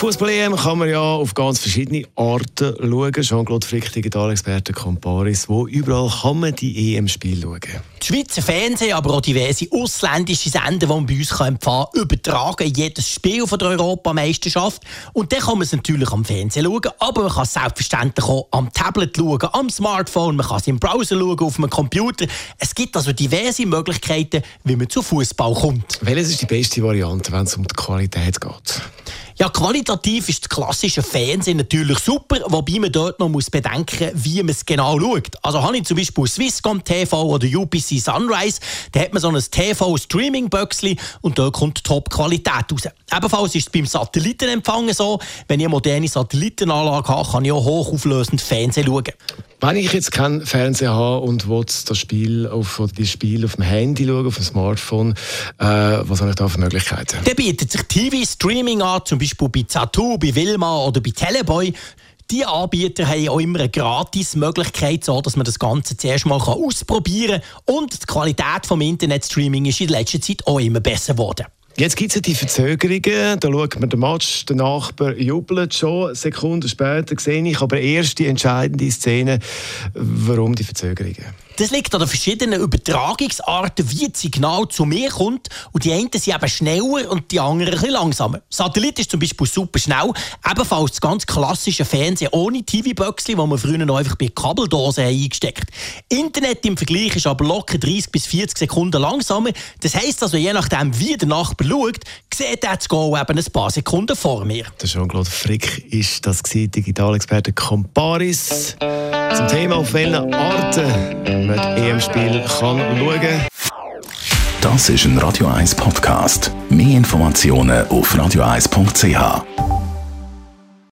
Fußball-EM kann man ja auf ganz verschiedene Arten schauen. Jean-Claude Frick, Digitalexperte Comparis. Wo überall kann man die EM-Spiele schauen? Die Schweizer Fernsehen, aber auch diverse ausländische Sender, die man bei uns empfangen können, übertragen jedes Spiel von der Europameisterschaft. Und dann kann man es natürlich am Fernsehen schauen, aber man kann es selbstverständlich auch am Tablet schauen, am Smartphone, man kann es im Browser schauen, auf einem Computer. Es gibt also diverse Möglichkeiten, wie man zu Fußball kommt. Welches ist die beste Variante, wenn es um die Qualität geht? Ja, qualitativ ist das klassische Fernsehen natürlich super, wobei man dort noch muss bedenken wie man es genau schaut. Also habe ich zum Beispiel Swisscom TV oder UPC Sunrise, da hat man so ein TV-Streaming-Böxli und dort kommt Top-Qualität raus. Ebenfalls ist es beim Satellitenempfang so, wenn ich eine moderne Satellitenanlage habe, kann ich auch hochauflösend Fernsehen schauen. Wenn ich jetzt keinen Fernseher habe und will das Spiel auf, die Spiel auf dem Handy schauen, auf dem Smartphone, äh, was habe ich da für Möglichkeiten? Dann bietet sich TV-Streaming an, zum Beispiel bei Zatu, bei Wilma oder bei Teleboy. Die Anbieter haben auch immer eine Gratis-Möglichkeit, so dass man das Ganze zuerst mal ausprobieren kann. Und die Qualität des Internetstreaming ist in letzter Zeit auch immer besser geworden. Jetzt gibt es die Verzögerungen. Da schaut man den Match, der Nachbar jubelt schon. Sekunden später sehe ich aber erst die entscheidende Szene. Warum die Verzögerungen? Das liegt an den verschiedenen Übertragungsarten, wie das Signal zu mir kommt. Und die einen sind eben schneller und die anderen ein langsamer. Satellit ist zum Beispiel super schnell. Ebenfalls das ganz klassische Fernsehen ohne TV-Böckchen, das man früher noch einfach bei Kabeldosen eingesteckt Internet im Vergleich ist aber locker 30 bis 40 Sekunden langsamer. Das heisst also, je nachdem, wie der Nachbar schaut, sieht er das Goal eben ein paar Sekunden vor mir. Der Jean-Claude Frick ist das Digitalexperte Comparis. Zum Thema, auf welchen Arten man das EM-Spiel schauen. Das ist ein Radio 1 Podcast. Mehr Informationen auf radio1.ch.